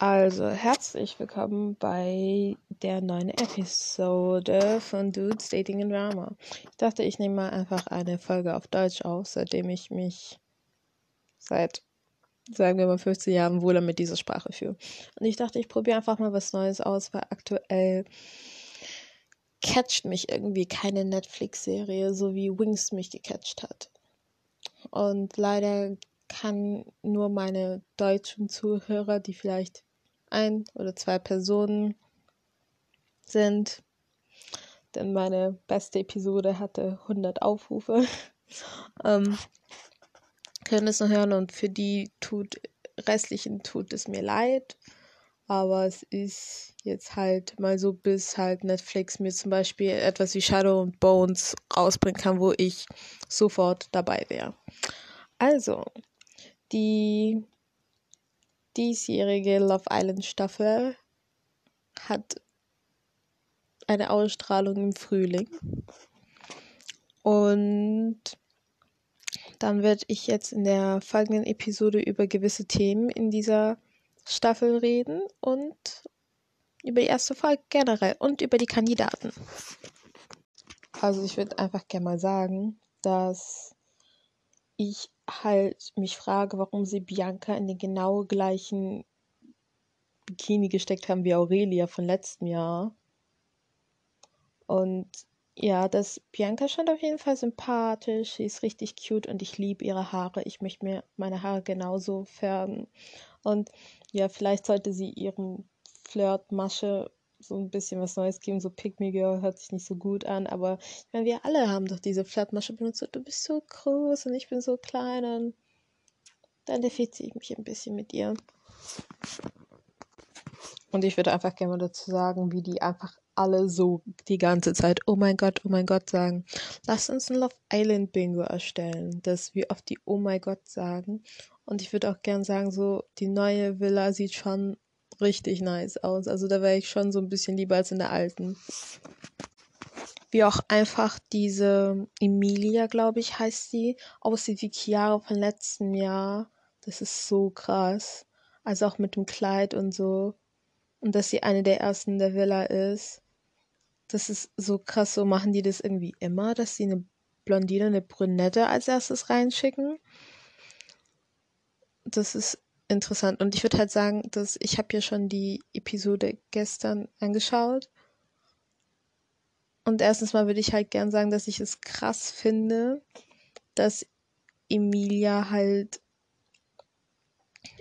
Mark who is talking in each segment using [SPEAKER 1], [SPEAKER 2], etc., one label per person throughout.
[SPEAKER 1] Also, herzlich willkommen bei der neuen Episode von Dudes Dating in Drama. Ich dachte, ich nehme mal einfach eine Folge auf Deutsch auf, seitdem ich mich seit, sagen wir mal, 15 Jahren wohler mit dieser Sprache fühle. Und ich dachte, ich probiere einfach mal was Neues aus, weil aktuell catcht mich irgendwie keine Netflix-Serie, so wie Wings mich gecatcht hat. Und leider kann nur meine deutschen Zuhörer, die vielleicht ein oder zwei Personen sind. Denn meine beste Episode hatte 100 Aufrufe. ähm, können es noch hören und für die tut, restlichen tut es mir leid. Aber es ist jetzt halt mal so, bis halt Netflix mir zum Beispiel etwas wie Shadow und Bones rausbringen kann, wo ich sofort dabei wäre. Also, die diesjährige Love Island Staffel hat eine Ausstrahlung im Frühling. Und dann werde ich jetzt in der folgenden Episode über gewisse Themen in dieser Staffel reden und über die erste Folge generell und über die Kandidaten. Also ich würde einfach gerne mal sagen, dass ich halt mich frage, warum sie Bianca in den genau gleichen Bikini gesteckt haben wie Aurelia von letztem Jahr. Und ja, das Bianca scheint auf jeden Fall sympathisch. Sie ist richtig cute und ich liebe ihre Haare. Ich möchte mir meine Haare genauso färben. Und ja, vielleicht sollte sie ihrem Flirtmasche so ein bisschen was Neues geben. So Pick Me Girl hört sich nicht so gut an, aber ich meine, wir alle haben doch diese Flirtmasche benutzt. Du bist so groß und ich bin so klein und dann identifiziere ich mich ein bisschen mit ihr. Und ich würde einfach gerne mal dazu sagen, wie die einfach alle so die ganze Zeit, oh mein Gott, oh mein Gott sagen. Lass uns ein Love Island Bingo erstellen, dass wir oft die Oh mein Gott sagen. Und ich würde auch gern sagen, so, die neue Villa sieht schon richtig nice aus. Also da wäre ich schon so ein bisschen lieber als in der alten. Wie auch einfach diese Emilia, glaube ich, heißt sie, aussieht wie Chiara von letztem Jahr. Das ist so krass. Also auch mit dem Kleid und so. Und dass sie eine der ersten der Villa ist. Das ist so krass. So machen die das irgendwie immer, dass sie eine Blondine, eine Brünette als erstes reinschicken. Das ist interessant. Und ich würde halt sagen, dass ich habe ja schon die Episode gestern angeschaut. Und erstens mal würde ich halt gern sagen, dass ich es krass finde, dass Emilia halt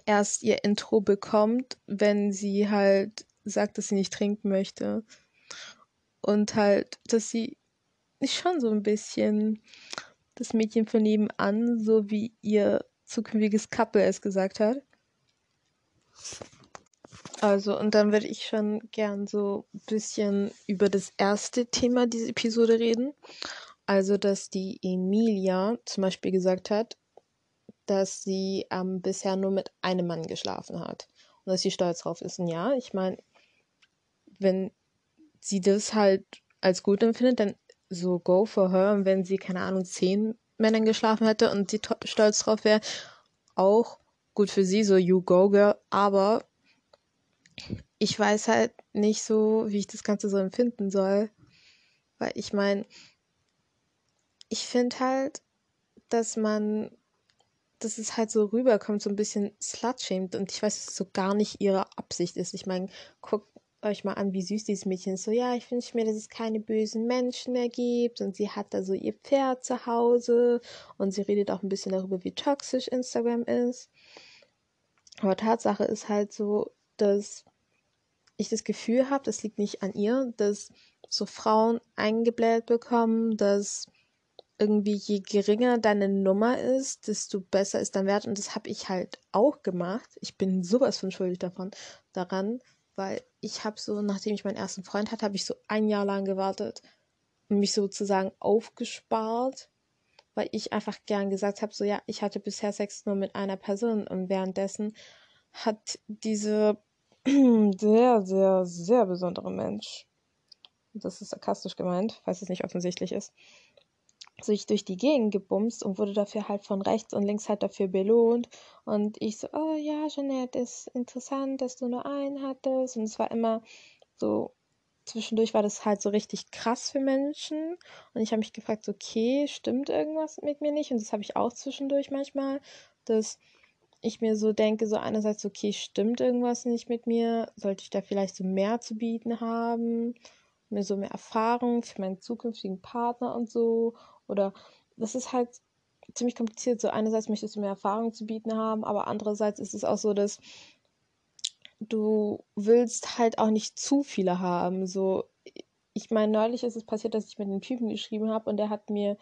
[SPEAKER 1] erst ihr Intro bekommt, wenn sie halt sagt, dass sie nicht trinken möchte. Und halt, dass sie schon so ein bisschen das Mädchen von nebenan, so wie ihr zukünftiges Couple es gesagt hat. Also, und dann würde ich schon gern so ein bisschen über das erste Thema dieser Episode reden. Also, dass die Emilia zum Beispiel gesagt hat, dass sie ähm, bisher nur mit einem Mann geschlafen hat. Und dass sie stolz drauf ist. Und ja, ich meine, wenn sie das halt als gut empfindet, dann so go for her. Und wenn sie, keine Ahnung, zehn Männern geschlafen hätte und sie stolz drauf wäre, auch gut für sie, so you go girl, aber ich weiß halt nicht so, wie ich das Ganze so empfinden soll. Weil ich meine, ich finde halt, dass man, dass es halt so rüberkommt, so ein bisschen slutshamed und ich weiß, dass es so gar nicht ihre Absicht ist. Ich meine, guckt euch mal an, wie süß dieses Mädchen ist. So, ja, ich wünsche mir, dass es keine bösen Menschen mehr gibt und sie hat da so ihr Pferd zu Hause und sie redet auch ein bisschen darüber, wie toxisch Instagram ist. Aber Tatsache ist halt so, dass ich das Gefühl habe, das liegt nicht an ihr, dass so Frauen eingebläht bekommen, dass irgendwie je geringer deine Nummer ist, desto besser ist dein Wert. Und das habe ich halt auch gemacht. Ich bin sowas von schuldig davon, daran, weil ich habe so, nachdem ich meinen ersten Freund hatte, habe ich so ein Jahr lang gewartet und mich sozusagen aufgespart weil ich einfach gern gesagt habe, so ja, ich hatte bisher Sex nur mit einer Person und währenddessen hat diese sehr, sehr, sehr besondere Mensch, das ist sarkastisch gemeint, falls es nicht offensichtlich ist, sich durch die Gegend gebumst und wurde dafür halt von rechts und links halt dafür belohnt. Und ich so, oh ja, Jeanette, ist interessant, dass du nur einen hattest. Und es war immer so, zwischendurch war das halt so richtig krass für Menschen. Und ich habe mich gefragt, okay, stimmt irgendwas mit mir nicht? Und das habe ich auch zwischendurch manchmal, dass ich mir so denke, so einerseits, okay, stimmt irgendwas nicht mit mir? Sollte ich da vielleicht so mehr zu bieten haben? Mir so mehr Erfahrung für meinen zukünftigen Partner und so? Oder das ist halt ziemlich kompliziert. So einerseits möchtest du mehr Erfahrung zu bieten haben, aber andererseits ist es auch so, dass du willst halt auch nicht zu viele haben. So, ich meine, neulich ist es passiert, dass ich mit einem Typen geschrieben habe und der hat mir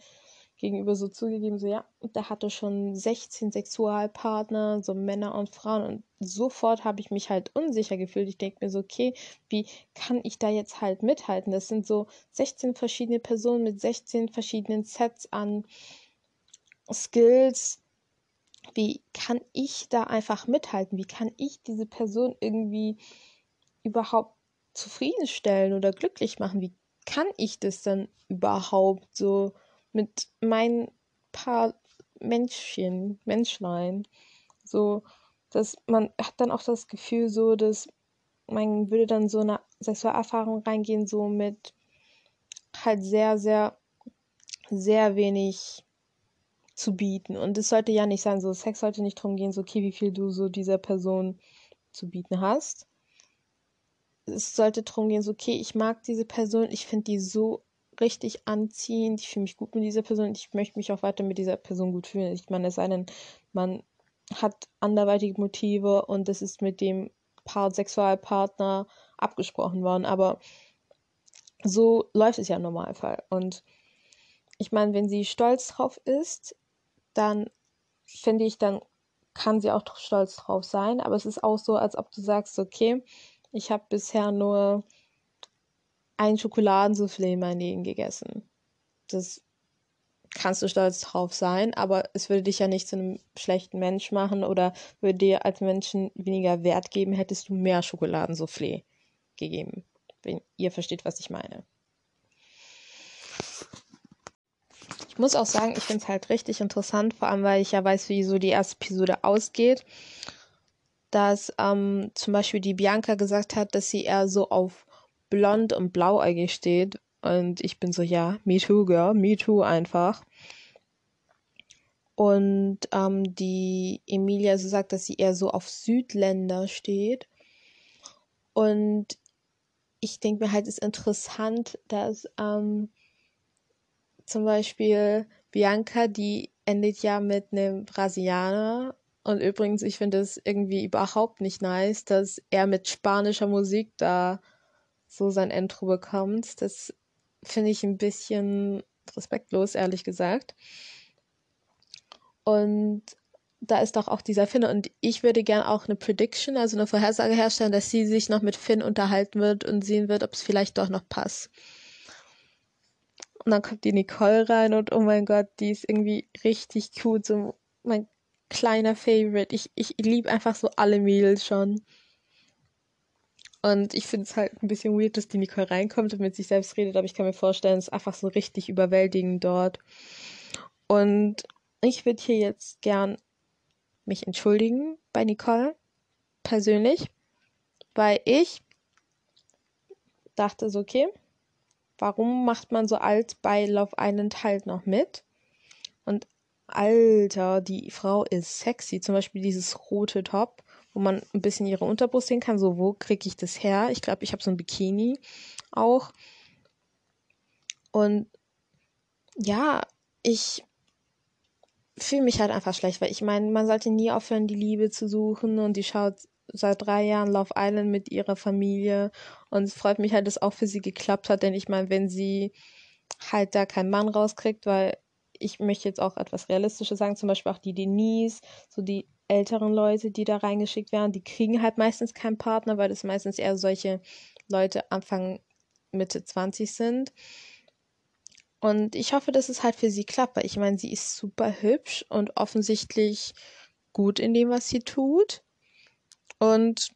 [SPEAKER 1] gegenüber so zugegeben, so ja, der hatte schon 16 Sexualpartner, so Männer und Frauen und sofort habe ich mich halt unsicher gefühlt. Ich denke mir so, okay, wie kann ich da jetzt halt mithalten? Das sind so 16 verschiedene Personen mit 16 verschiedenen Sets an Skills, wie kann ich da einfach mithalten? Wie kann ich diese Person irgendwie überhaupt zufriedenstellen oder glücklich machen? Wie kann ich das dann überhaupt so mit meinen paar Menschchen, Menschlein? So, dass man hat dann auch das Gefühl so, dass man würde dann so eine Sexualerfahrung reingehen, so mit halt sehr, sehr, sehr wenig zu bieten. Und es sollte ja nicht sein, so Sex sollte nicht darum gehen, so okay, wie viel du so dieser Person zu bieten hast. Es sollte darum gehen, so okay, ich mag diese Person, ich finde die so richtig anziehend, ich fühle mich gut mit dieser Person, ich möchte mich auch weiter mit dieser Person gut fühlen. Ich meine, es sei denn, man hat anderweitige Motive und es ist mit dem Paar Sexualpartner abgesprochen worden, aber so läuft es ja im Normalfall. Und ich meine, wenn sie stolz drauf ist, dann finde ich, dann kann sie auch stolz drauf sein. Aber es ist auch so, als ob du sagst, okay, ich habe bisher nur ein Schokoladensoufflé in meinem Leben gegessen. Das kannst du stolz drauf sein, aber es würde dich ja nicht zu einem schlechten Mensch machen oder würde dir als Menschen weniger Wert geben, hättest du mehr Schokoladensoufflé gegeben. Wenn ihr versteht, was ich meine. Ich muss auch sagen, ich finde es halt richtig interessant, vor allem weil ich ja weiß, wie so die erste Episode ausgeht. Dass ähm, zum Beispiel die Bianca gesagt hat, dass sie eher so auf blond und blauäugig steht. Und ich bin so, ja, me too, girl, me too einfach. Und ähm, die Emilia so sagt, dass sie eher so auf Südländer steht. Und ich denke mir halt, es ist interessant, dass ähm, zum Beispiel Bianca, die endet ja mit einem Brasilianer. Und übrigens, ich finde es irgendwie überhaupt nicht nice, dass er mit spanischer Musik da so sein Intro bekommt. Das finde ich ein bisschen respektlos, ehrlich gesagt. Und da ist doch auch dieser Finn. Und ich würde gerne auch eine Prediction, also eine Vorhersage herstellen, dass sie sich noch mit Finn unterhalten wird und sehen wird, ob es vielleicht doch noch passt. Und dann kommt die Nicole rein und oh mein Gott, die ist irgendwie richtig cute. So mein kleiner Favorite. Ich, ich liebe einfach so alle Mädels schon. Und ich finde es halt ein bisschen weird, dass die Nicole reinkommt und mit sich selbst redet, aber ich kann mir vorstellen, es ist einfach so richtig überwältigend dort. Und ich würde hier jetzt gern mich entschuldigen bei Nicole, persönlich, weil ich dachte so, okay, warum macht man so alt bei Love Island halt noch mit? Und Alter, die Frau ist sexy. Zum Beispiel dieses rote Top, wo man ein bisschen ihre Unterbrust sehen kann. So, wo kriege ich das her? Ich glaube, ich habe so ein Bikini auch. Und ja, ich fühle mich halt einfach schlecht, weil ich meine, man sollte nie aufhören, die Liebe zu suchen und die schaut seit drei Jahren Love Island mit ihrer Familie und es freut mich halt, dass auch für sie geklappt hat, denn ich meine, wenn sie halt da keinen Mann rauskriegt, weil ich möchte jetzt auch etwas Realistisches sagen, zum Beispiel auch die Denise, so die älteren Leute, die da reingeschickt werden, die kriegen halt meistens keinen Partner, weil das meistens eher solche Leute Anfang, Mitte 20 sind. Und ich hoffe, dass es halt für sie klappt, weil ich meine, sie ist super hübsch und offensichtlich gut in dem, was sie tut. Und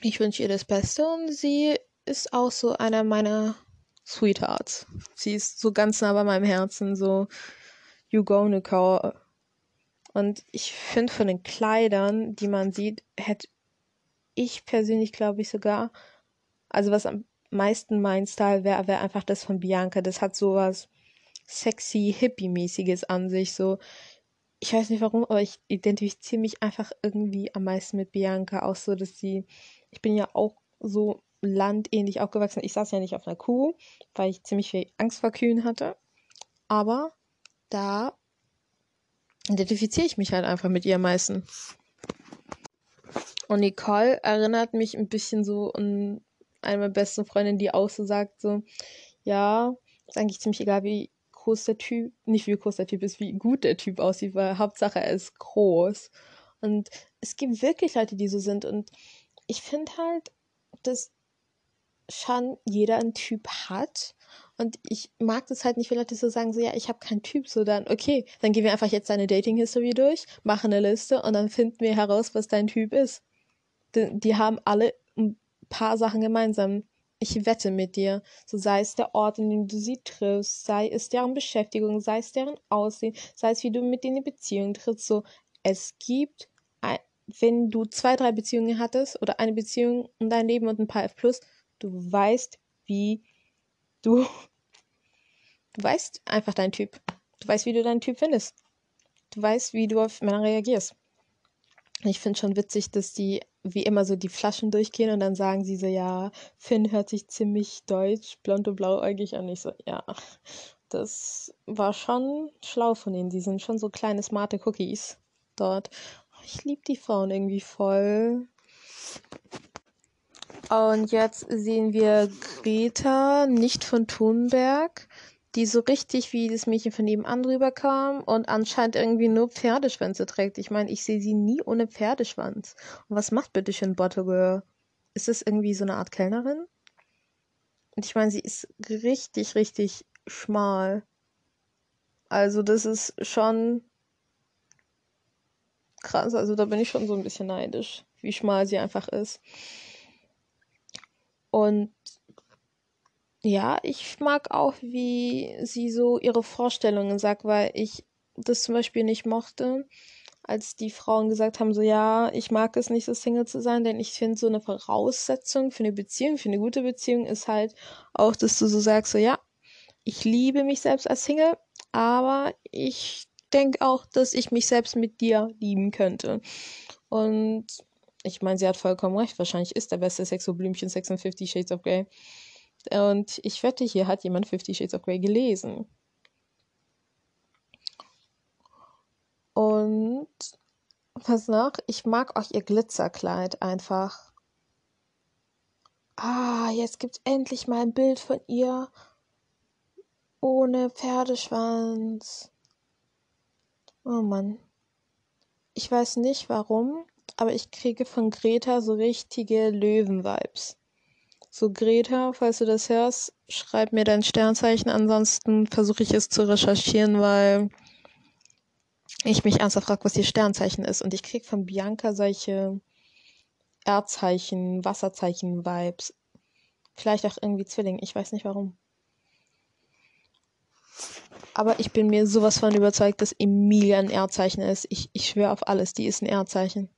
[SPEAKER 1] ich wünsche ihr das Beste und sie ist auch so einer meiner Sweetheart. Sie ist so ganz nah bei meinem Herzen, so You go, Nicole. Und ich finde von den Kleidern, die man sieht, hätte ich persönlich, glaube ich, sogar, also was am meisten mein Style wäre, wäre einfach das von Bianca. Das hat sowas sexy, hippie-mäßiges an sich. So, ich weiß nicht warum, aber ich identifiziere mich einfach irgendwie am meisten mit Bianca. Auch so, dass sie, ich bin ja auch so landähnlich aufgewachsen. Ich saß ja nicht auf einer Kuh, weil ich ziemlich viel Angst vor Kühen hatte. Aber da identifiziere ich mich halt einfach mit ihr am meisten. Und Nicole erinnert mich ein bisschen so an eine meiner besten Freundinnen, die auch so sagt, so, ja, ist eigentlich ziemlich egal, wie groß der Typ, nicht wie groß der Typ ist, wie gut der Typ aussieht, weil Hauptsache er ist groß. Und es gibt wirklich Leute, die so sind. Und ich finde halt, dass schon jeder einen Typ hat. Und ich mag das halt nicht, wenn Leute so sagen, so, ja, ich habe keinen Typ, so dann, okay, dann gehen wir einfach jetzt deine Dating-History durch, machen eine Liste und dann finden wir heraus, was dein Typ ist. Die, die haben alle ein paar Sachen gemeinsam. Ich wette mit dir, so sei es der Ort, in dem du sie triffst, sei es deren Beschäftigung, sei es deren Aussehen, sei es wie du mit denen in Beziehung trittst, so, es gibt, wenn du zwei, drei Beziehungen hattest oder eine Beziehung in dein Leben und ein paar F+, du weißt, wie du, du weißt einfach deinen Typ. Du weißt, wie du deinen Typ findest. Du weißt, wie du auf Männer reagierst. Ich finde schon witzig, dass die wie immer so die Flaschen durchgehen und dann sagen sie so, ja, Finn hört sich ziemlich deutsch, blond und blauäugig an. Ich so, ja, das war schon schlau von ihnen. Die sind schon so kleine, smarte Cookies dort. Ich liebe die Frauen irgendwie voll. Und jetzt sehen wir Greta, nicht von Thunberg, die so richtig wie das Mädchen von nebenan drüber kam und anscheinend irgendwie nur Pferdeschwänze trägt. Ich meine, ich sehe sie nie ohne Pferdeschwanz. Und was macht bitte schön Bottle Girl? Ist das irgendwie so eine Art Kellnerin? Und ich meine, sie ist richtig, richtig schmal. Also das ist schon krass. Also da bin ich schon so ein bisschen neidisch, wie schmal sie einfach ist. Und ja, ich mag auch, wie sie so ihre Vorstellungen sagt, weil ich das zum Beispiel nicht mochte, als die Frauen gesagt haben, so ja, ich mag es nicht, so Single zu sein, denn ich finde, so eine Voraussetzung für eine Beziehung, für eine gute Beziehung ist halt auch, dass du so sagst, so ja, ich liebe mich selbst als Single, aber ich denke auch, dass ich mich selbst mit dir lieben könnte. Und ich meine, sie hat vollkommen recht. Wahrscheinlich ist der beste Sex so Blümchen 56 Shades of Grey. Und ich wette, hier hat jemand Fifty Shades of Grey gelesen. Und was noch? Ich mag auch ihr Glitzerkleid einfach. Ah, jetzt gibt's endlich mal ein Bild von ihr ohne Pferdeschwanz. Oh Mann. Ich weiß nicht warum, aber ich kriege von Greta so richtige Löwen-Vibes. So, Greta, falls du das hörst, schreib mir dein Sternzeichen. Ansonsten versuche ich es zu recherchieren, weil ich mich ernsthaft frage, was ihr Sternzeichen ist. Und ich krieg von Bianca solche Erdzeichen, Wasserzeichen-Vibes. Vielleicht auch irgendwie Zwilling. Ich weiß nicht warum. Aber ich bin mir sowas von überzeugt, dass Emilia ein Erdzeichen ist. Ich, ich schwöre auf alles, die ist ein Erdzeichen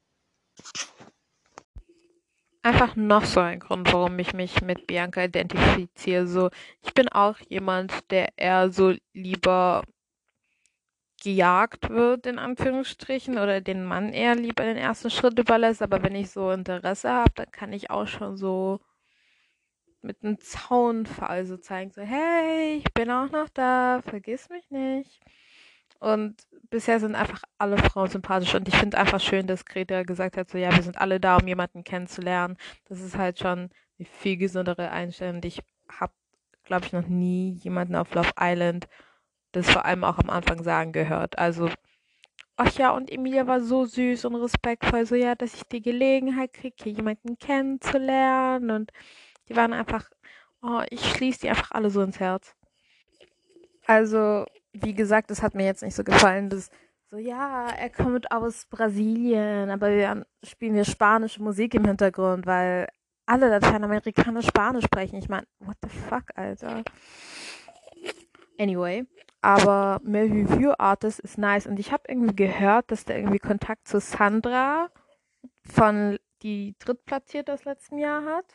[SPEAKER 1] einfach noch so ein Grund, warum ich mich mit Bianca identifiziere. So, ich bin auch jemand, der eher so lieber gejagt wird, in Anführungsstrichen, oder den Mann eher lieber den ersten Schritt überlässt. Aber wenn ich so Interesse habe, dann kann ich auch schon so mit einem Zaunfall so zeigen, so, hey, ich bin auch noch da, vergiss mich nicht. Und bisher sind einfach alle Frauen sympathisch und ich finde einfach schön, dass Greta gesagt hat, so ja, wir sind alle da, um jemanden kennenzulernen. Das ist halt schon eine viel gesündere Einstellung. Ich habe, glaube ich, noch nie jemanden auf Love Island das vor allem auch am Anfang sagen gehört. Also, ach ja, und Emilia war so süß und respektvoll, so ja, dass ich die Gelegenheit kriege, jemanden kennenzulernen und die waren einfach, oh, ich schließe die einfach alle so ins Herz. Also, wie gesagt, es hat mir jetzt nicht so gefallen, dass so, ja, er kommt aus Brasilien, aber wir spielen wir spanische Musik im Hintergrund, weil alle Lateinamerikaner Spanisch sprechen. Ich meine, what the fuck, Alter. Anyway, aber mehr Review Artist ist nice und ich habe irgendwie gehört, dass der irgendwie Kontakt zu Sandra von die drittplatziert das letzten Jahr hat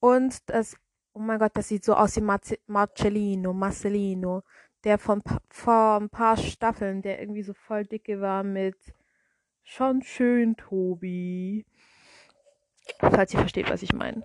[SPEAKER 1] und das oh mein Gott, das sieht so aus wie Marcellino, Marcellino, der von vor ein paar Staffeln, der irgendwie so voll dicke war mit schon schön Tobi. Falls ihr versteht, was ich meine.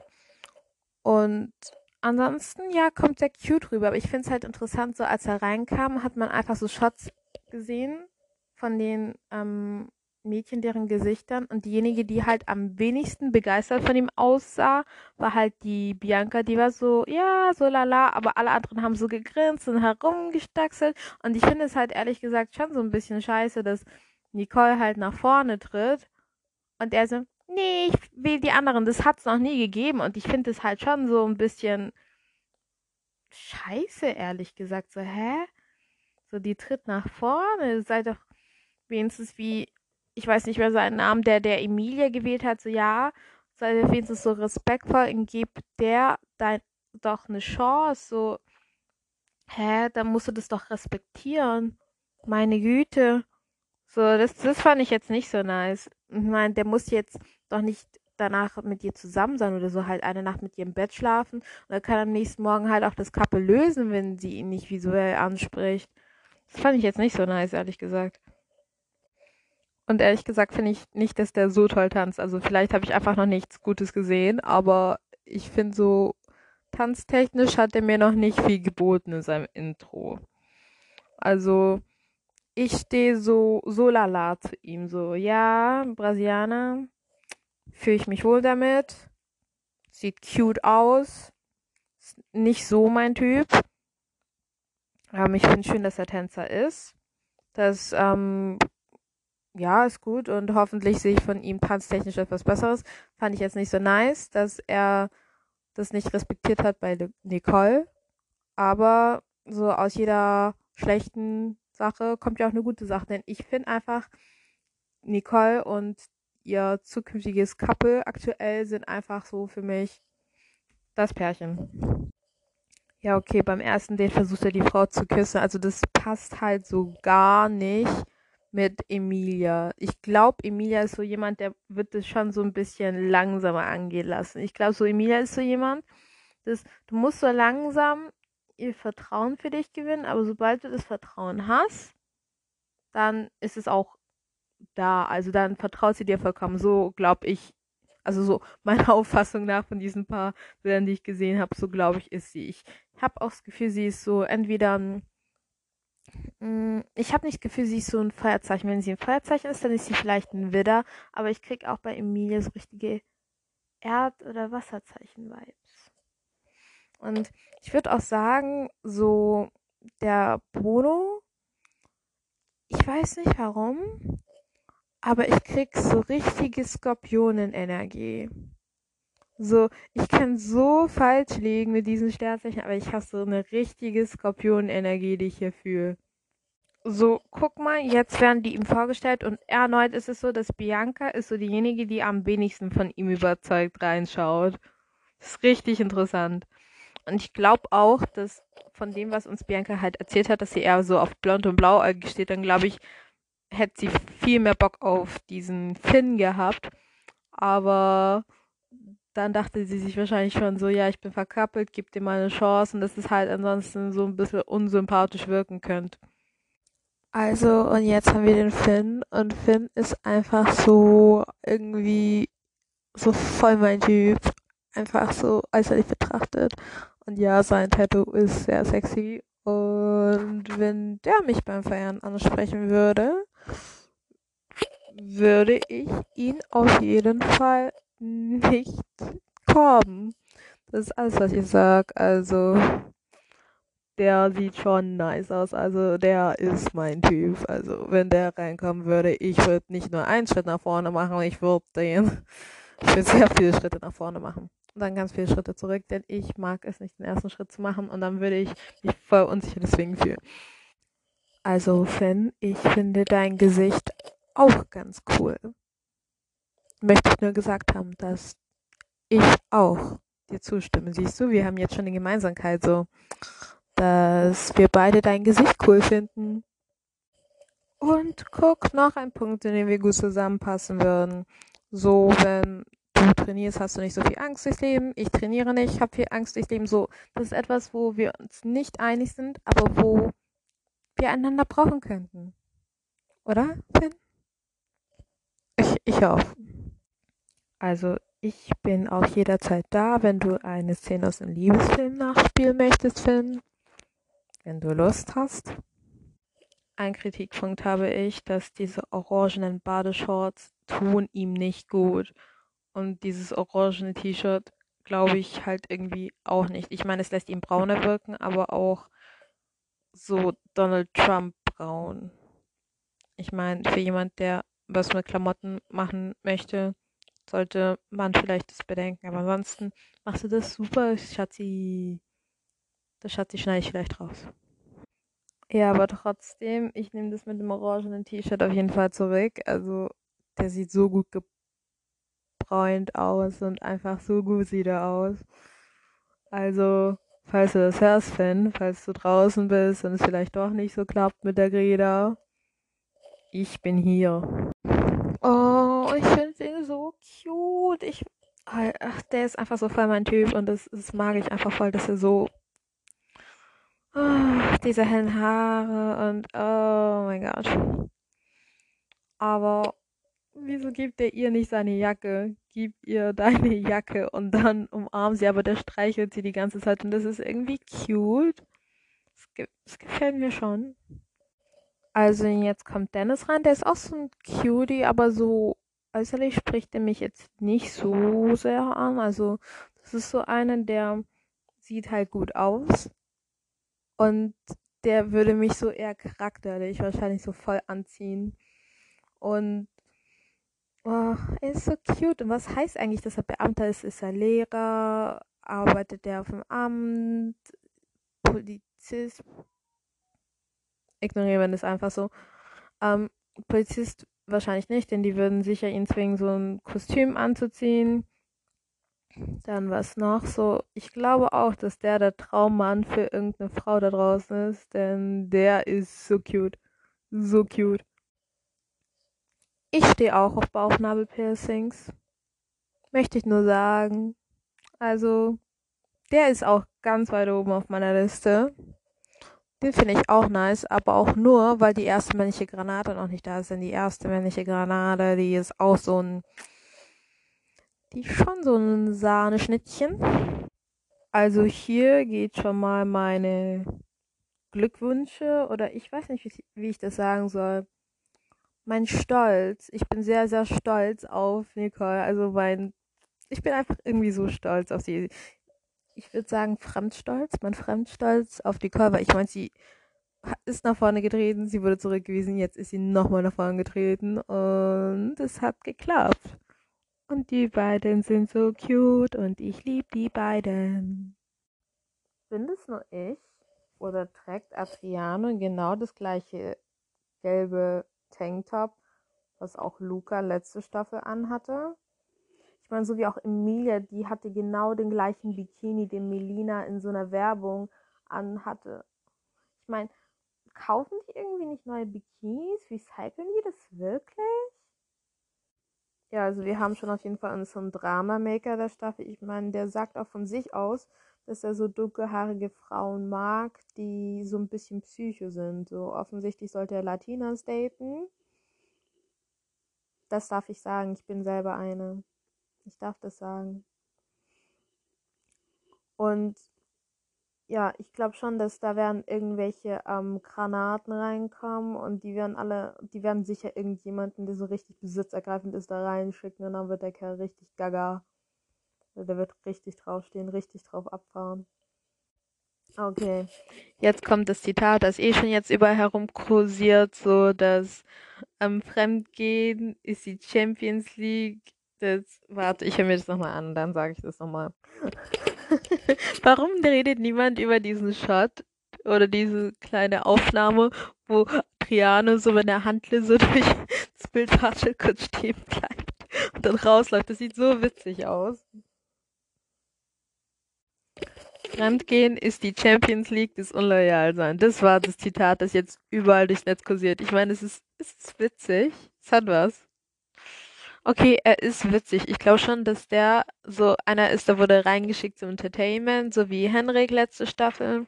[SPEAKER 1] Und ansonsten, ja, kommt der cute rüber. Aber ich finde es halt interessant, so als er reinkam, hat man einfach so Shots gesehen von den ähm, Mädchen, deren Gesichtern. Und diejenige, die halt am wenigsten begeistert von ihm aussah, war halt die Bianca. Die war so, ja, so lala. Aber alle anderen haben so gegrinst und herumgestaxelt. Und ich finde es halt ehrlich gesagt schon so ein bisschen scheiße, dass Nicole halt nach vorne tritt. Und er so, nee, ich will die anderen. Das hat's noch nie gegeben. Und ich finde es halt schon so ein bisschen scheiße, ehrlich gesagt. So, hä? So, die tritt nach vorne. Seid doch wenigstens wie, ich weiß nicht mehr seinen Namen, der, der Emilia gewählt hat. So, ja, doch wenigstens so respektvoll und gebt der dein, doch eine Chance. So, hä? Dann musst du das doch respektieren. Meine Güte. So, das, das fand ich jetzt nicht so nice. Ich meine, der muss jetzt doch nicht danach mit dir zusammen sein oder so halt eine Nacht mit ihr im Bett schlafen und er kann am nächsten Morgen halt auch das Kappe lösen, wenn sie ihn nicht visuell anspricht. Das fand ich jetzt nicht so nice, ehrlich gesagt. Und ehrlich gesagt finde ich nicht, dass der so toll tanzt. Also vielleicht habe ich einfach noch nichts Gutes gesehen, aber ich finde so tanztechnisch hat er mir noch nicht viel geboten in seinem Intro. Also ich stehe so so lala zu ihm so ja Brasilianer fühle ich mich wohl damit. Sieht cute aus. Ist nicht so mein Typ. Ähm, ich finde schön, dass er Tänzer ist. Das, ähm, ja, ist gut und hoffentlich sehe ich von ihm tanztechnisch etwas Besseres. Fand ich jetzt nicht so nice, dass er das nicht respektiert hat bei Nicole. Aber so aus jeder schlechten Sache kommt ja auch eine gute Sache, denn ich finde einfach Nicole und ihr zukünftiges Couple aktuell sind einfach so für mich das Pärchen. Ja, okay, beim ersten Date versucht er die Frau zu küssen. Also das passt halt so gar nicht mit Emilia. Ich glaube, Emilia ist so jemand, der wird es schon so ein bisschen langsamer angehen lassen. Ich glaube, so Emilia ist so jemand, dass du musst so langsam ihr Vertrauen für dich gewinnen, aber sobald du das Vertrauen hast, dann ist es auch da. Also dann vertraut sie dir vollkommen. So glaube ich, also so meiner Auffassung nach von diesen paar Bildern, die ich gesehen habe, so glaube ich, ist sie. Ich habe auch das Gefühl, sie ist so entweder ein mm, ich habe nicht das Gefühl, sie ist so ein Feuerzeichen. Wenn sie ein Feuerzeichen ist, dann ist sie vielleicht ein Widder. Aber ich kriege auch bei Emilia so richtige Erd- oder Wasserzeichen-Vibes. Und ich würde auch sagen, so der Bruno, ich weiß nicht warum, aber ich krieg so richtige Skorpionenenergie. So, ich kann so falsch liegen mit diesen Sternzeichen, aber ich habe so eine richtige Skorpionenergie, die ich hier fühle. So, guck mal, jetzt werden die ihm vorgestellt und erneut ist es so, dass Bianca ist so diejenige, die am wenigsten von ihm überzeugt reinschaut. Das ist richtig interessant. Und ich glaube auch, dass von dem, was uns Bianca halt erzählt hat, dass sie eher so auf blond und blauäugig steht, dann glaube ich, hätte sie viel mehr Bock auf diesen Finn gehabt. Aber dann dachte sie sich wahrscheinlich schon so, ja, ich bin verkappelt, gib dir mal eine Chance und dass es halt ansonsten so ein bisschen unsympathisch wirken könnte. Also, und jetzt haben wir den Finn und Finn ist einfach so irgendwie so voll mein Typ. Einfach so äußerlich betrachtet. Und ja, sein Tattoo ist sehr sexy. Und wenn der mich beim Feiern ansprechen würde, würde ich ihn auf jeden Fall nicht kommen. Das ist alles, was ich sag. Also, der sieht schon nice aus. Also, der ist mein Typ. Also, wenn der reinkommen würde, ich würde nicht nur einen Schritt nach vorne machen, ich würde den, ich würde sehr viele Schritte nach vorne machen. Und dann ganz viele Schritte zurück, denn ich mag es nicht, den ersten Schritt zu machen und dann würde ich mich voll unsicher deswegen fühlen. Also, Finn, ich finde dein Gesicht auch ganz cool. Möchte ich nur gesagt haben, dass ich auch dir zustimmen. Siehst du, wir haben jetzt schon eine Gemeinsamkeit, so, dass wir beide dein Gesicht cool finden. Und guck, noch ein Punkt, in dem wir gut zusammenpassen würden. So, wenn du trainierst, hast du nicht so viel Angst durchs Leben. Ich trainiere nicht, habe viel Angst durchs Leben. So, das ist etwas, wo wir uns nicht einig sind, aber wo wir einander brauchen könnten. Oder, Finn? Ich, ich auch. Also, ich bin auch jederzeit da, wenn du eine Szene aus einem Liebesfilm nachspielen möchtest, Finn. Wenn du Lust hast. Ein Kritikpunkt habe ich, dass diese orangenen Badeshorts tun ihm nicht gut. Und dieses orangene T-Shirt glaube ich halt irgendwie auch nicht. Ich meine, es lässt ihn brauner wirken, aber auch so Donald Trump braun. Ich meine, für jemand, der was mit Klamotten machen möchte, sollte man vielleicht das bedenken. Aber ansonsten machst du das super, Schatzi. Das Schatzi schneide ich vielleicht raus. Ja, aber trotzdem, ich nehme das mit dem orangenen T-Shirt auf jeden Fall zurück. Also, der sieht so gut gebräunt aus und einfach so gut sieht er aus. Also, falls du das hörst, Fan, falls du draußen bist und es vielleicht doch nicht so klappt mit der Greta, ich bin hier. Oh, ich finde ihn so cute. Ich, ach, der ist einfach so voll mein Typ und das, das mag ich einfach voll, dass er so, oh, diese hellen Haare und oh mein Gott. Aber wieso gibt er ihr nicht seine Jacke? Gib ihr deine Jacke und dann umarmt sie, aber der streichelt sie die ganze Zeit und das ist irgendwie cute. Das, gefällt mir schon. Also jetzt kommt Dennis rein, der ist auch so ein Cutie, aber so äußerlich spricht er mich jetzt nicht so sehr an. Also das ist so einer, der sieht halt gut aus und der würde mich so eher charakterlich wahrscheinlich so voll anziehen. Und oh, er ist so cute. Und was heißt eigentlich, dass er Beamter ist? Ist er Lehrer? Arbeitet er auf dem Amt? Polizist? ignorieren wir das einfach so. Ähm, Polizist wahrscheinlich nicht, denn die würden sicher ihn zwingen, so ein Kostüm anzuziehen. Dann was noch so. Ich glaube auch, dass der der Traummann für irgendeine Frau da draußen ist, denn der ist so cute. So cute. Ich stehe auch auf Bauchnabelpiercings. Möchte ich nur sagen. Also, der ist auch ganz weit oben auf meiner Liste. Den finde ich auch nice, aber auch nur, weil die erste männliche Granate noch nicht da ist. Denn die erste männliche Granate, die ist auch so ein. Die ist schon so ein Sahneschnittchen. Also hier geht schon mal meine Glückwünsche oder ich weiß nicht, wie, ich das sagen soll. Mein Stolz. Ich bin sehr, sehr stolz auf Nicole. Also mein. Ich bin einfach irgendwie so stolz auf sie ich würde sagen, Fremdstolz, mein Fremdstolz auf die Körper. Ich meine, sie ist nach vorne getreten, sie wurde zurückgewiesen, jetzt ist sie nochmal nach vorne getreten und es hat geklappt. Und die beiden sind so cute und ich liebe die beiden. Bin das nur ich? Oder trägt Adriano genau das gleiche gelbe Tanktop, was auch Luca letzte Staffel anhatte? Ich meine, so wie auch Emilia, die hatte genau den gleichen Bikini, den Melina in so einer Werbung anhatte. Ich meine, kaufen die irgendwie nicht neue Bikinis? Recyceln die das wirklich? Ja, also wir haben schon auf jeden Fall unseren Drama-Maker der Staffel. Ich meine, der sagt auch von sich aus, dass er so dunkelhaarige Frauen mag, die so ein bisschen psycho sind. So offensichtlich sollte er Latinas daten. Das darf ich sagen, ich bin selber eine. Ich darf das sagen. Und ja, ich glaube schon, dass da werden irgendwelche ähm, Granaten reinkommen und die werden alle, die werden sicher irgendjemanden, der so richtig besitzergreifend ist, da reinschicken und dann wird der Kerl richtig gaga. Der wird richtig draufstehen, richtig drauf abfahren. Okay. Jetzt kommt das Zitat, das eh schon jetzt überall herumkursiert, so dass am Fremdgehen ist die Champions League das, warte, ich höre mir das nochmal an, dann sage ich das nochmal. Warum redet niemand über diesen Shot oder diese kleine Aufnahme, wo Triano so mit der Handlese durch das Bildwasche kurz stehen bleibt und dann rausläuft? Das sieht so witzig aus. Fremdgehen ist die Champions League des Unloyalsein. Das war das Zitat, das jetzt überall durchs Netz kursiert. Ich meine, es ist, es ist witzig. Es hat was. Okay, er ist witzig. Ich glaube schon, dass der so einer ist, der wurde reingeschickt zum Entertainment, so wie Henrik letzte Staffel.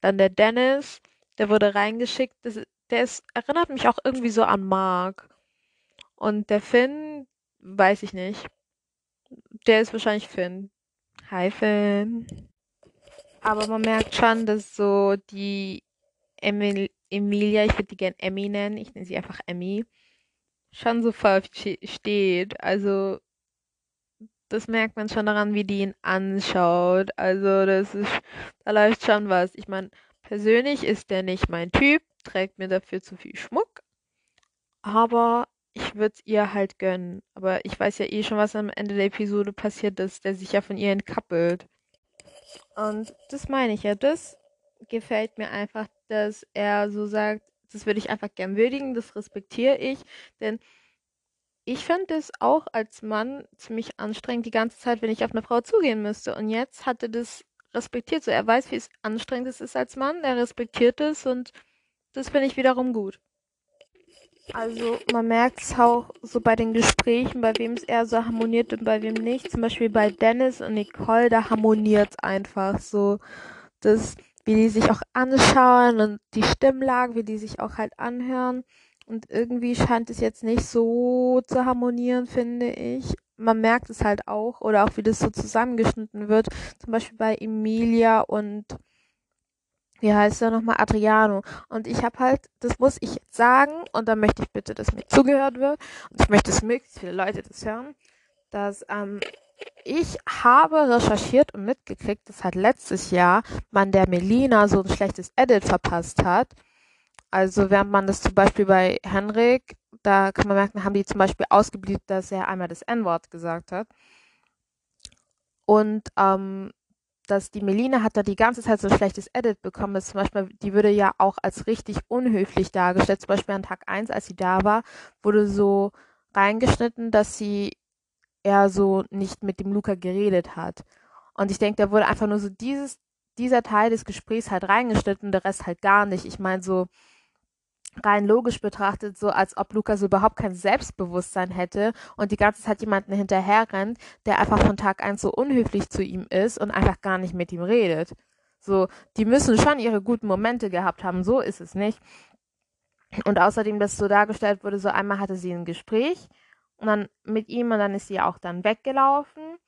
[SPEAKER 1] Dann der Dennis, der wurde reingeschickt. Das, der ist, erinnert mich auch irgendwie so an Mark. Und der Finn, weiß ich nicht. Der ist wahrscheinlich Finn. Hi Finn. Aber man merkt schon, dass so die Emil Emilia, ich würde die gern Emmy nennen, ich nenne sie einfach Emmy, schon so versteht. Also das merkt man schon daran, wie die ihn anschaut. Also das ist, da läuft schon was. Ich meine, persönlich ist der nicht mein Typ, trägt mir dafür zu viel Schmuck. Aber ich würde es ihr halt gönnen. Aber ich weiß ja eh schon, was am Ende der Episode passiert ist, der sich ja von ihr entkappelt. Und das meine ich ja. Das gefällt mir einfach, dass er so sagt, das würde ich einfach gern würdigen, das respektiere ich. Denn ich fände es auch als Mann ziemlich anstrengend, die ganze Zeit, wenn ich auf eine Frau zugehen müsste. Und jetzt hat er das respektiert. So, er weiß, wie es anstrengend es ist als Mann, er respektiert es und das finde ich wiederum gut. Also man merkt es auch so bei den Gesprächen, bei wem es eher so harmoniert und bei wem nicht. Zum Beispiel bei Dennis und Nicole, da harmoniert es einfach so. Das, wie die sich auch anschauen und die Stimmlage, wie die sich auch halt anhören. Und irgendwie scheint es jetzt nicht so zu harmonieren, finde ich. Man merkt es halt auch, oder auch wie das so zusammengeschnitten wird. Zum Beispiel bei Emilia und wie heißt er nochmal, Adriano. Und ich habe halt, das muss ich jetzt sagen, und da möchte ich bitte, dass mir zugehört wird, und ich möchte, dass möglichst viele Leute das hören, dass ähm, ich habe recherchiert und mitgekriegt, dass halt letztes Jahr man der Melina so ein schlechtes Edit verpasst hat. Also während man das zum Beispiel bei Henrik, da kann man merken, haben die zum Beispiel ausgeblieben, dass er einmal das N-Wort gesagt hat. Und ähm, dass die Melina hat da die ganze Zeit so ein schlechtes Edit bekommen. Das zum Beispiel, die würde ja auch als richtig unhöflich dargestellt. Zum Beispiel an Tag 1, als sie da war, wurde so reingeschnitten, dass sie eher so nicht mit dem Luca geredet hat. Und ich denke, da wurde einfach nur so dieses, dieser Teil des Gesprächs halt reingeschnitten, der Rest halt gar nicht. Ich meine, so rein logisch betrachtet, so als ob Lukas überhaupt kein Selbstbewusstsein hätte und die ganze Zeit jemanden hinterher rennt, der einfach von Tag eins so unhöflich zu ihm ist und einfach gar nicht mit ihm redet. So, die müssen schon ihre guten Momente gehabt haben, so ist es nicht. Und außerdem, dass so dargestellt wurde, so einmal hatte sie ein Gespräch und dann mit ihm und dann ist sie auch dann weggelaufen.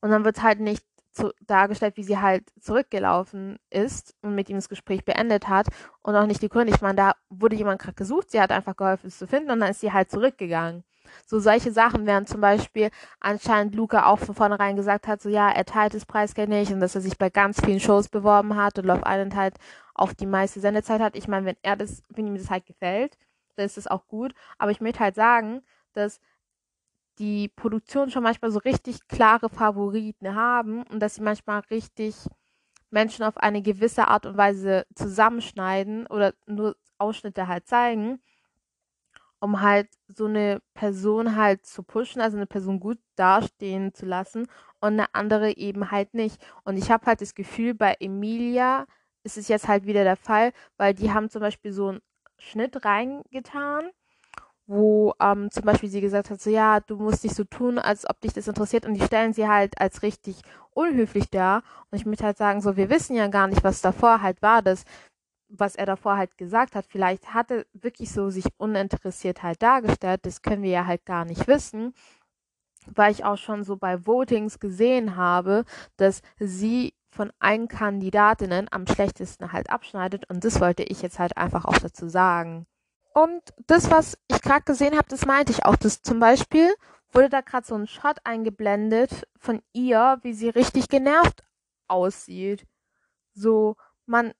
[SPEAKER 1] Und dann wird halt nicht zu, dargestellt, wie sie halt zurückgelaufen ist und mit ihm das Gespräch beendet hat und auch nicht die Gründe. Ich meine, da wurde jemand gerade gesucht, sie hat einfach geholfen, es zu finden und dann ist sie halt zurückgegangen. So solche Sachen wären zum Beispiel anscheinend Luca auch von vornherein gesagt hat, so ja, er teilt das Preisgeld nicht und dass er sich bei ganz vielen Shows beworben hat und Love Island halt auch die meiste Sendezeit hat. Ich meine, wenn er das, wenn ihm das halt gefällt, dann ist das auch gut. Aber ich möchte halt sagen, dass die Produktion schon manchmal so richtig klare Favoriten haben und dass sie manchmal richtig Menschen auf eine gewisse Art und Weise zusammenschneiden oder nur Ausschnitte halt zeigen, um halt so eine Person halt zu pushen, also eine Person gut dastehen zu lassen und eine andere eben halt nicht. Und ich habe halt das Gefühl, bei Emilia ist es jetzt halt wieder der Fall, weil die haben zum Beispiel so einen Schnitt reingetan wo ähm, zum Beispiel sie gesagt hat, so ja, du musst nicht so tun, als ob dich das interessiert und die stellen sie halt als richtig unhöflich dar. Und ich möchte halt sagen, so wir wissen ja gar nicht, was davor halt war, das was er davor halt gesagt hat, vielleicht hat er wirklich so sich uninteressiert halt dargestellt, das können wir ja halt gar nicht wissen, weil ich auch schon so bei Votings gesehen habe, dass sie von allen Kandidatinnen am schlechtesten halt abschneidet und das wollte ich jetzt halt einfach auch dazu sagen. Und das, was ich gerade gesehen habe, das meinte ich auch. Das zum Beispiel wurde da gerade so ein Shot eingeblendet von ihr, wie sie richtig genervt aussieht. So, man,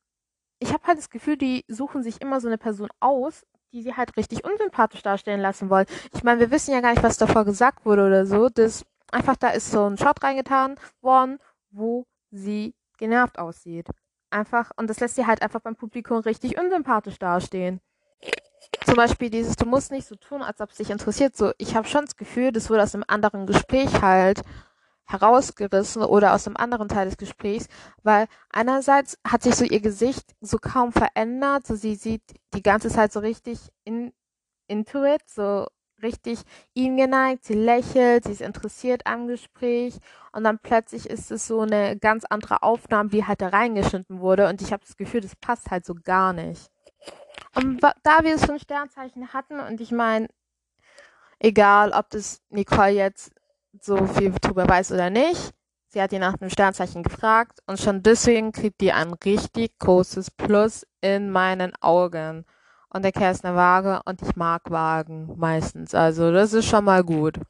[SPEAKER 1] ich habe halt das Gefühl, die suchen sich immer so eine Person aus, die sie halt richtig unsympathisch darstellen lassen wollen. Ich meine, wir wissen ja gar nicht, was davor gesagt wurde oder so. Das einfach da ist so ein Shot reingetan worden, wo sie genervt aussieht. Einfach, und das lässt sie halt einfach beim Publikum richtig unsympathisch dastehen zum Beispiel dieses, du musst nicht so tun, als ob es dich interessiert. So, ich habe schon das Gefühl, das wurde aus einem anderen Gespräch halt herausgerissen oder aus einem anderen Teil des Gesprächs, weil einerseits hat sich so ihr Gesicht so kaum verändert, so sie sieht die ganze Zeit so richtig in, into it, so richtig ihm geneigt, sie lächelt, sie ist interessiert am Gespräch und dann plötzlich ist es so eine ganz andere Aufnahme, die halt da reingeschnitten wurde und ich habe das Gefühl, das passt halt so gar nicht. Und da wir es fünf Sternzeichen hatten und ich meine, egal ob das Nicole jetzt so viel drüber weiß oder nicht, sie hat ihn nach einem Sternzeichen gefragt und schon deswegen kriegt die ein richtig großes Plus in meinen Augen. Und der Kerl ist eine Waage und ich mag Wagen meistens. Also das ist schon mal gut.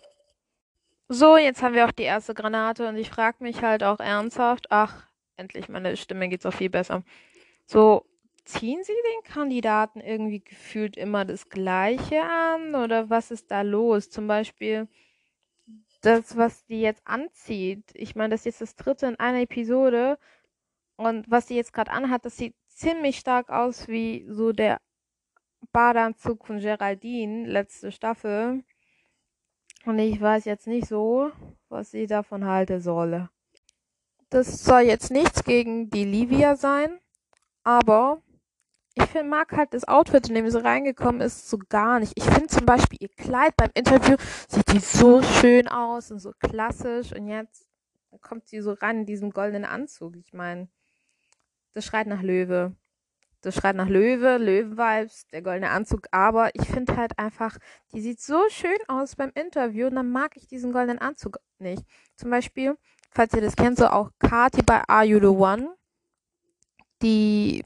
[SPEAKER 1] So, jetzt haben wir auch die erste Granate und ich frage mich halt auch ernsthaft, ach, endlich, meine Stimme geht's auch viel besser. So, ziehen Sie den Kandidaten irgendwie gefühlt immer das Gleiche an oder was ist da los? Zum Beispiel das, was die jetzt anzieht. Ich meine, das ist jetzt das dritte in einer Episode und was sie jetzt gerade anhat, das sieht ziemlich stark aus wie so der Badeanzug von Geraldine, letzte Staffel. Und ich weiß jetzt nicht so, was sie davon halten solle. Das soll jetzt nichts gegen die Livia sein, aber ich find, mag halt das Outfit, in dem sie reingekommen ist, so gar nicht. Ich finde zum Beispiel ihr Kleid beim Interview sieht die so schön aus und so klassisch und jetzt kommt sie so rein in diesem goldenen Anzug. Ich meine, das schreit nach Löwe. Das schreit nach Löwe, Löwen-Vibes, der goldene Anzug. Aber ich finde halt einfach, die sieht so schön aus beim Interview und dann mag ich diesen goldenen Anzug nicht. Zum Beispiel, falls ihr das kennt, so auch Kati bei Are You The One. Die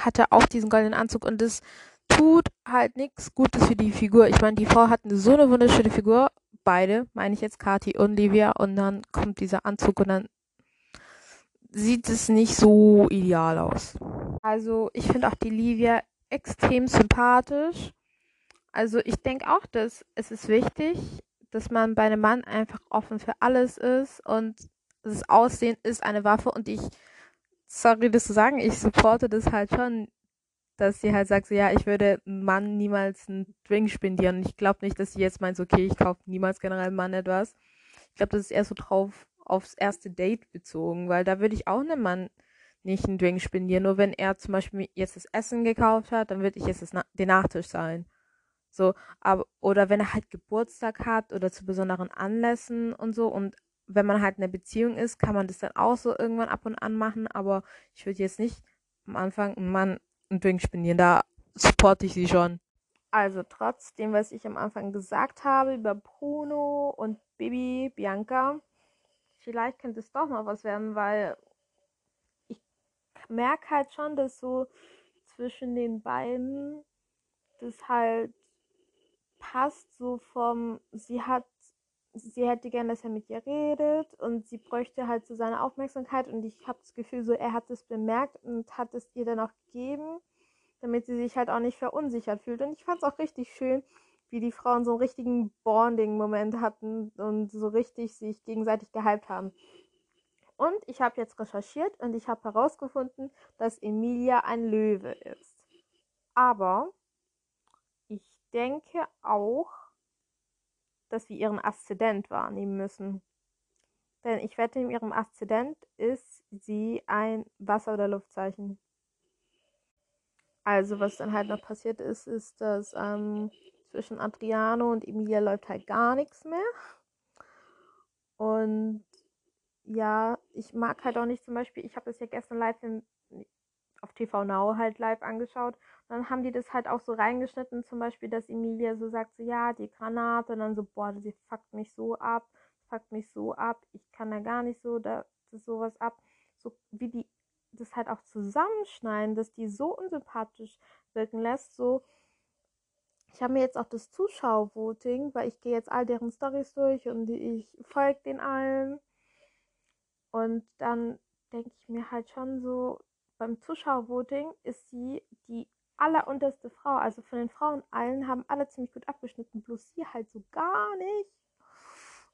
[SPEAKER 1] hatte auch diesen goldenen Anzug und das tut halt nichts Gutes für die Figur. Ich meine, die Frau hat so eine wunderschöne Figur. Beide, meine ich jetzt Kati und Livia. Und dann kommt dieser Anzug und dann sieht es nicht so ideal aus. Also ich finde auch die Livia extrem sympathisch. Also ich denke auch, dass es ist wichtig, dass man bei einem Mann einfach offen für alles ist und das Aussehen ist eine Waffe und ich, sorry das zu sagen, ich supporte das halt schon, dass sie halt sagt, so, ja, ich würde einem Mann niemals einen Drink spendieren. Ich glaube nicht, dass sie jetzt meint, okay, ich kaufe niemals generell einem Mann etwas. Ich glaube, das ist eher so drauf aufs erste Date bezogen, weil da würde ich auch einem Mann nicht einen Drink spendieren. Nur wenn er zum Beispiel jetzt das Essen gekauft hat, dann würde ich jetzt Na den Nachtisch sein. So, aber, oder wenn er halt Geburtstag hat oder zu besonderen Anlässen und so und wenn man halt in einer Beziehung ist, kann man das dann auch so irgendwann ab und an machen, aber ich würde jetzt nicht am Anfang einem Mann einen Drink spendieren, da supporte ich sie schon. Also trotzdem, was ich am Anfang gesagt habe über Bruno und Bibi, Bianca, vielleicht könnte es doch noch was werden, weil merke halt schon, dass so zwischen den beiden das halt passt, so vom, sie hat, sie hätte gerne, dass er mit ihr redet und sie bräuchte halt so seine Aufmerksamkeit und ich habe das Gefühl, so er hat es bemerkt und hat es ihr dann auch gegeben, damit sie sich halt auch nicht verunsichert fühlt. Und ich fand es auch richtig schön, wie die Frauen so einen richtigen Bonding-Moment hatten und so richtig sich gegenseitig gehypt haben. Und ich habe jetzt recherchiert und ich habe herausgefunden, dass Emilia ein Löwe ist. Aber ich denke auch, dass wir ihren Aszendent wahrnehmen müssen. Denn ich wette, in ihrem Aszendent ist sie ein Wasser- oder Luftzeichen. Also, was dann halt noch passiert ist, ist, dass ähm, zwischen Adriano und Emilia läuft halt gar nichts mehr. Und ja, ich mag halt auch nicht zum Beispiel, ich habe das ja gestern live in, auf TV Now halt live angeschaut. Und dann haben die das halt auch so reingeschnitten, zum Beispiel, dass Emilia so sagt, so ja, die Granate, und dann so, boah, sie fuckt mich so ab, fuckt mich so ab, ich kann da gar nicht so, da sowas ab. So wie die das halt auch zusammenschneiden, dass die so unsympathisch wirken lässt, so ich habe mir jetzt auch das Zuschauervoting, weil ich gehe jetzt all deren Stories durch und ich folge den allen. Und dann denke ich mir halt schon so, beim Zuschauervoting ist sie die allerunterste Frau. Also von den Frauen allen haben alle ziemlich gut abgeschnitten, bloß sie halt so gar nicht.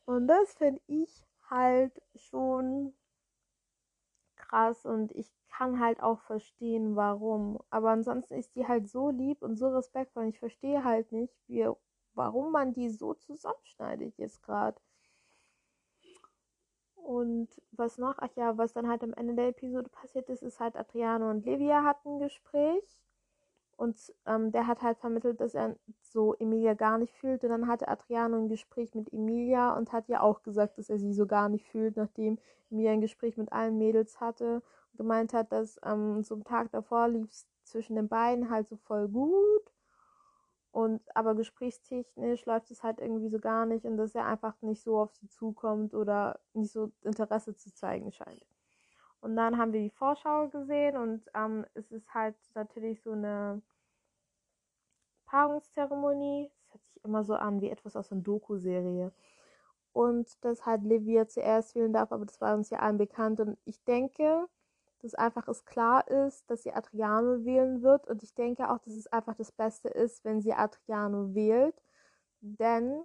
[SPEAKER 1] Und das finde ich halt schon krass und ich kann halt auch verstehen, warum. Aber ansonsten ist die halt so lieb und so respektvoll. Ich verstehe halt nicht, wie, warum man die so zusammenschneidet jetzt gerade. Und was noch? Ach ja, was dann halt am Ende der Episode passiert ist, ist halt Adriano und Livia hatten ein Gespräch. Und ähm, der hat halt vermittelt, dass er so Emilia gar nicht fühlt. Und dann hatte Adriano ein Gespräch mit Emilia und hat ja auch gesagt, dass er sie so gar nicht fühlt, nachdem Emilia ein Gespräch mit allen Mädels hatte und gemeint hat, dass ähm, so am Tag davor lief es zwischen den beiden halt so voll gut. Und aber gesprächstechnisch läuft es halt irgendwie so gar nicht und dass er einfach nicht so auf sie zukommt oder nicht so Interesse zu zeigen scheint. Und dann haben wir die Vorschau gesehen und ähm, es ist halt natürlich so eine Paarungszeremonie. Das hört sich immer so an wie etwas aus einer Doku-Serie. Und dass halt Livia zuerst wählen darf, aber das war uns ja allen bekannt. Und ich denke, dass einfach es klar ist, dass sie Adriano wählen wird. Und ich denke auch, dass es einfach das Beste ist, wenn sie Adriano wählt. Denn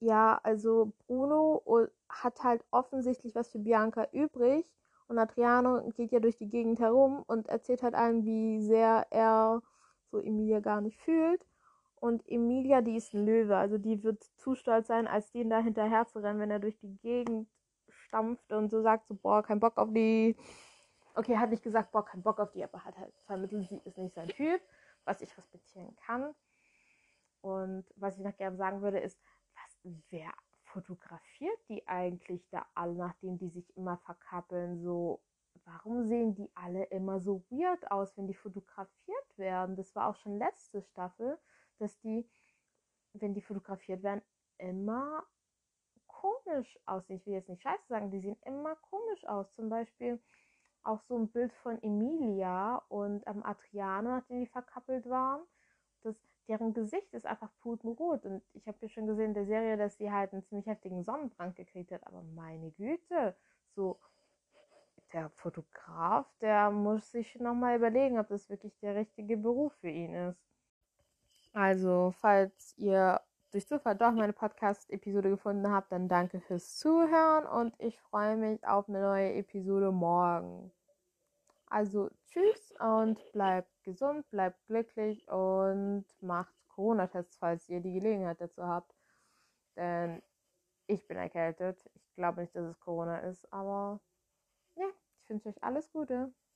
[SPEAKER 1] ja, also Bruno hat halt offensichtlich was für Bianca übrig. Und Adriano geht ja durch die Gegend herum und erzählt halt allen, wie sehr er so Emilia gar nicht fühlt. Und Emilia, die ist ein Löwe, also die wird zu stolz sein, als den da hinterher zu rennen, wenn er durch die Gegend stampft und so sagt, so, boah, kein Bock auf die. Okay, hat nicht gesagt, boah, kein Bock auf die, aber hat halt vermittelt, sie ist nicht sein Typ, was ich respektieren kann. Und was ich noch gerne sagen würde, ist, was, wer fotografiert die eigentlich da alle, nachdem die sich immer verkappeln? So, warum sehen die alle immer so weird aus, wenn die fotografiert werden? Das war auch schon letzte Staffel, dass die, wenn die fotografiert werden, immer komisch aussehen. Ich will jetzt nicht scheiße sagen, die sehen immer komisch aus. Zum Beispiel auch so ein Bild von Emilia und ähm, Adriano, nachdem die verkappelt waren. Das, deren Gesicht ist einfach putenrot. Und ich habe ja schon gesehen in der Serie, dass sie halt einen ziemlich heftigen Sonnenbrand gekriegt hat. Aber meine Güte, so der Fotograf, der muss sich nochmal überlegen, ob das wirklich der richtige Beruf für ihn ist. Also, falls ihr durch Zufall doch meine Podcast-Episode gefunden habt, dann danke fürs Zuhören und ich freue mich auf eine neue Episode morgen. Also tschüss und bleibt gesund, bleibt glücklich und macht Corona-Tests, falls ihr die Gelegenheit dazu habt. Denn ich bin erkältet. Ich glaube nicht, dass es Corona ist, aber ja, ich wünsche euch alles Gute.